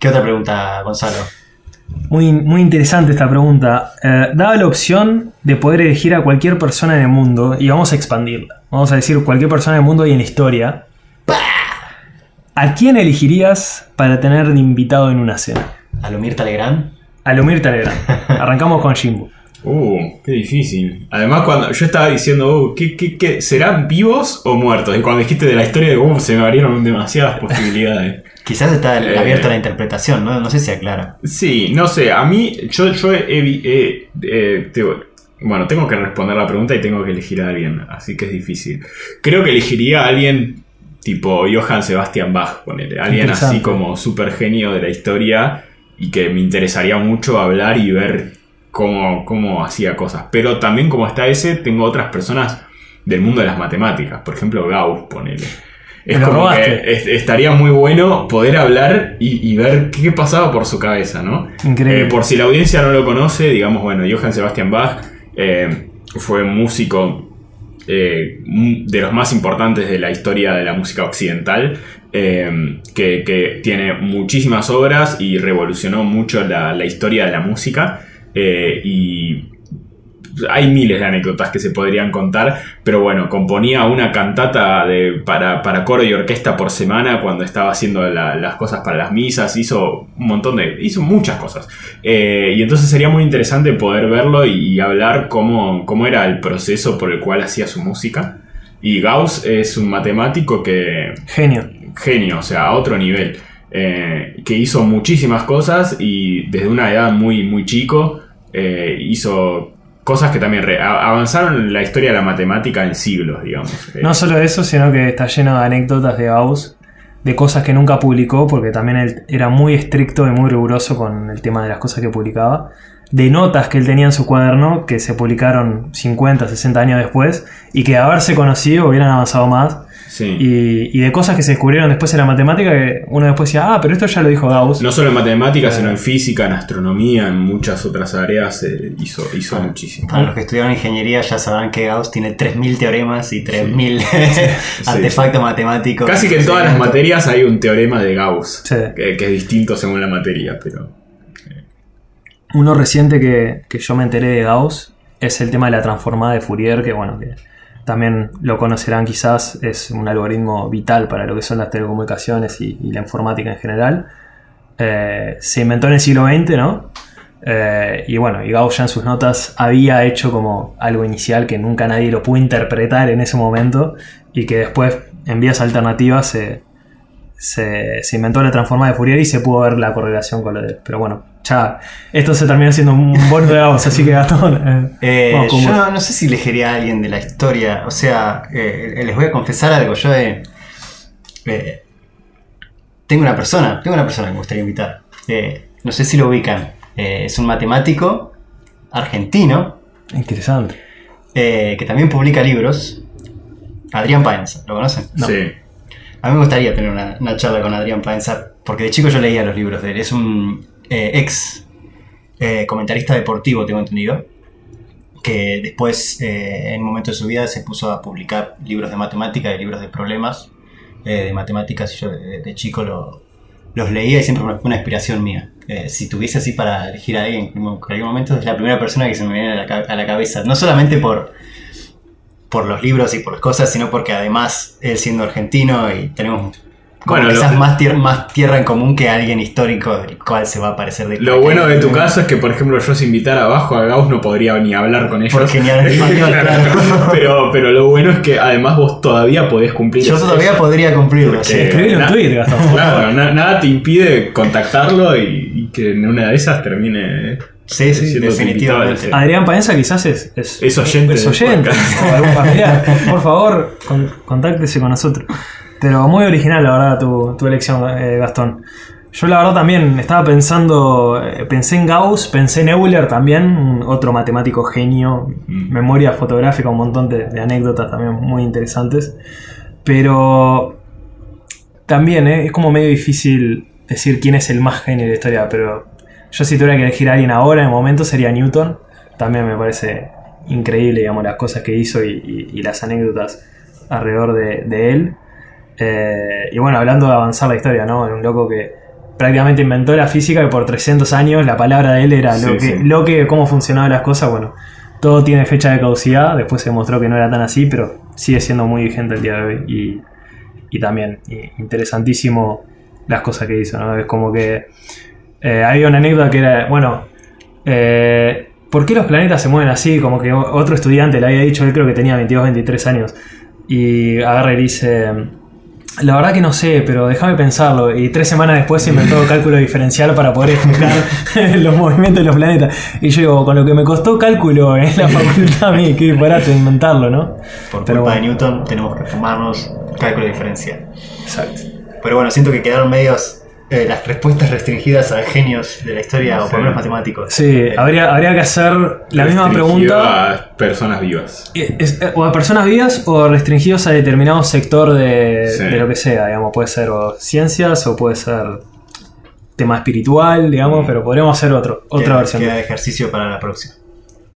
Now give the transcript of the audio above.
¿Qué otra pregunta, Gonzalo? Muy, muy interesante esta pregunta. Eh, daba la opción de poder elegir a cualquier persona en el mundo, y vamos a expandirla. Vamos a decir cualquier persona en el mundo y en la historia. ¿A quién elegirías para tener de invitado en una cena? ¿A lo Mirta Legrand? A Lomir Talera. Arrancamos con Jimbo. Uh, qué difícil. Además, cuando yo estaba diciendo, uh, ¿qué, qué, qué, serán vivos o muertos? Y cuando dijiste de la historia de uh, se me abrieron demasiadas posibilidades. Quizás está Eh. abierta la interpretación, ¿no? No sé si aclara. Sí, no sé, a mí, yo, yo he, eh, te- bueno, tengo que responder la pregunta y tengo que elegir a alguien, así que es difícil. Creo que elegiría a alguien tipo Johann Sebastian Bach, ponele, alguien así como super genio de la historia y que me interesaría mucho hablar y ver cómo, cómo hacía cosas. Pero también como está ese, tengo otras personas del mundo de las matemáticas, por ejemplo Gauss, ponele. Es lo como robaste. que es- estaría muy bueno poder hablar y, y ver qué pasaba por su cabeza, ¿no? Increíble. Eh, por si la audiencia no lo conoce, digamos, bueno, Johann Sebastian Bach eh, fue músico eh, de los más importantes de la historia de la música occidental, eh, que, que tiene muchísimas obras y revolucionó mucho la, la historia de la música. eh, y hay miles de anécdotas que se podrían contar, pero bueno, componía una cantata de, para, para coro y orquesta por semana cuando estaba haciendo la- las cosas para las misas, hizo un montón de, hizo muchas cosas. Eh, y entonces sería muy interesante poder verlo y, y hablar cómo, cómo era el proceso por el cual hacía su música. Y Gauss es un matemático que, Genio. genio, o sea, a otro nivel. eh, que hizo muchísimas cosas y desde una edad muy, muy chico eh, hizo cosas que también re- avanzaron la historia de la matemática en siglos, digamos. Eh, No solo eso, sino que está lleno de anécdotas de Gauss, de cosas que nunca publicó, porque también él era muy estricto y muy riguroso con el tema de las cosas que publicaba. De notas que él tenía en su cuaderno, que se publicaron 50, 60 años después, y que haberse conocido hubieran avanzado más. Sí. Y, y de cosas que se descubrieron después en la matemática, que uno después decía, ah, pero esto ya lo dijo Gauss. No solo en matemáticas, Eh. sino en física, en astronomía, en muchas otras áreas eh, hizo, hizo Ah. muchísimo. Para los que estudiaron ingeniería ya sabrán que Gauss tiene 3.000 teoremas y 3.000 artefactos matemáticos. Casi que en todas las materias hay un teorema de Gauss, Sí. que, que es distinto según la materia, pero... Uno reciente que, que yo me enteré de Gauss es el tema de la transformada de Fourier, que bueno, que también lo conocerán quizás, es un algoritmo vital para lo que son las telecomunicaciones y, la informática en general. Eh, se inventó en el siglo XX, ¿no? Eh, y bueno, y Gauss ya en sus notas había hecho como algo inicial que nunca nadie lo pudo interpretar en ese momento y que después en vías alternativas se, se, se inventó la transformada de Fourier y se pudo ver la correlación con lo de... Pero bueno, ya esto se terminó siendo un bonus de así que Gastón... eh, Eh, yo no, no sé si elegiría a alguien de la historia. O sea, eh, les voy a confesar algo. Yo eh, eh, tengo una persona, tengo una persona que me gustaría invitar. Eh, no sé si lo ubican. Eh, es un matemático argentino Interesante. eh, que también publica libros. Adrián Paenza, ¿lo conocen? Sí. A mí me gustaría tener una, una charla con Adrián Paenza, porque de chico yo leía los libros de él. Es un eh, ex eh, comentarista deportivo, tengo entendido, que después, eh, en un momento de su vida, se puso a publicar libros de matemática y libros de problemas de matemáticas. Yo de, chico lo- los leía y siempre fue una inspiración mía. Si tuviese así para elegir a alguien en cualquier momento, es la primera persona que se me viene a la, ca- a la cabeza. No solamente por por los libros y por las cosas, sino porque además él siendo argentino y tenemos Bueno, quizás lo- más, tier- más tierra en común que alguien histórico del cual se va a parecer de Lo bueno de tu caso es que, por ejemplo, yo si invitara abajo a Gauss no podría ni hablar con ellos. Porque ni español, claro. pero, pero lo bueno es que además vos todavía podés cumplir Yo eso. todavía podría cumplirlo. Sí. Escribile un tweet, Gastón. Claro, na- nada te impide contactarlo y, y que en una de esas termine Sí, sí, definitivamente. invitado, Adrián Paenza quizás es, es, Es oyente es oyente, podcast. o algún familiar. Por favor, con- contáctese con nosotros. Pero muy original, la verdad, tu, tu elección, eh, Gastón. Yo la verdad también estaba pensando, eh, pensé en Gauss, pensé en Euler también, otro matemático genio, Mm. memoria fotográfica, un montón de, de anécdotas también muy interesantes. Pero también eh, es como medio difícil decir quién es el más genio de la historia, pero yo si tuviera que elegir a alguien ahora, en el momento, sería Newton. También me parece increíble, digamos, las cosas que hizo y, y- y las anécdotas alrededor de, de él. Eh, y bueno, hablando de avanzar la historia, ¿no? Un loco que prácticamente inventó la física, que por 300 años la palabra de él era lo, que, sí. lo que, cómo funcionaban las cosas, bueno, todo tiene fecha de caducidad, después se demostró que no era tan así, pero sigue siendo muy vigente el día de hoy y, y también y interesantísimo las cosas que hizo, ¿no? Es como que eh, había una anécdota que era, bueno, eh, ¿por qué los planetas se mueven así? Como que otro estudiante le había dicho, él creo que tenía 22, 23 años, y agarra y dice, la verdad que no sé, pero déjame pensarlo. Y tres semanas después se inventó cálculo diferencial para poder explicar los movimientos de los planetas. Y yo digo, con lo que me costó cálculo en la facultad a mí, qué barato inventarlo, ¿no? Por Pero culpa de. Newton tenemos que fumarnos cálculo diferencial. Exacto. Pero bueno, siento que quedaron medios eh, las respuestas restringidas a genios de la historia o por lo menos matemáticos. Sí, habría, habría que hacer la misma pregunta. a personas vivas. Eh, es- eh, o a personas vivas o restringidos a determinado sector de, Sí. de lo que sea, digamos, puede ser o ciencias o puede ser tema espiritual, digamos, Mm. pero podríamos hacer otro, otra queda- versión. Queda ejercicio para la próxima.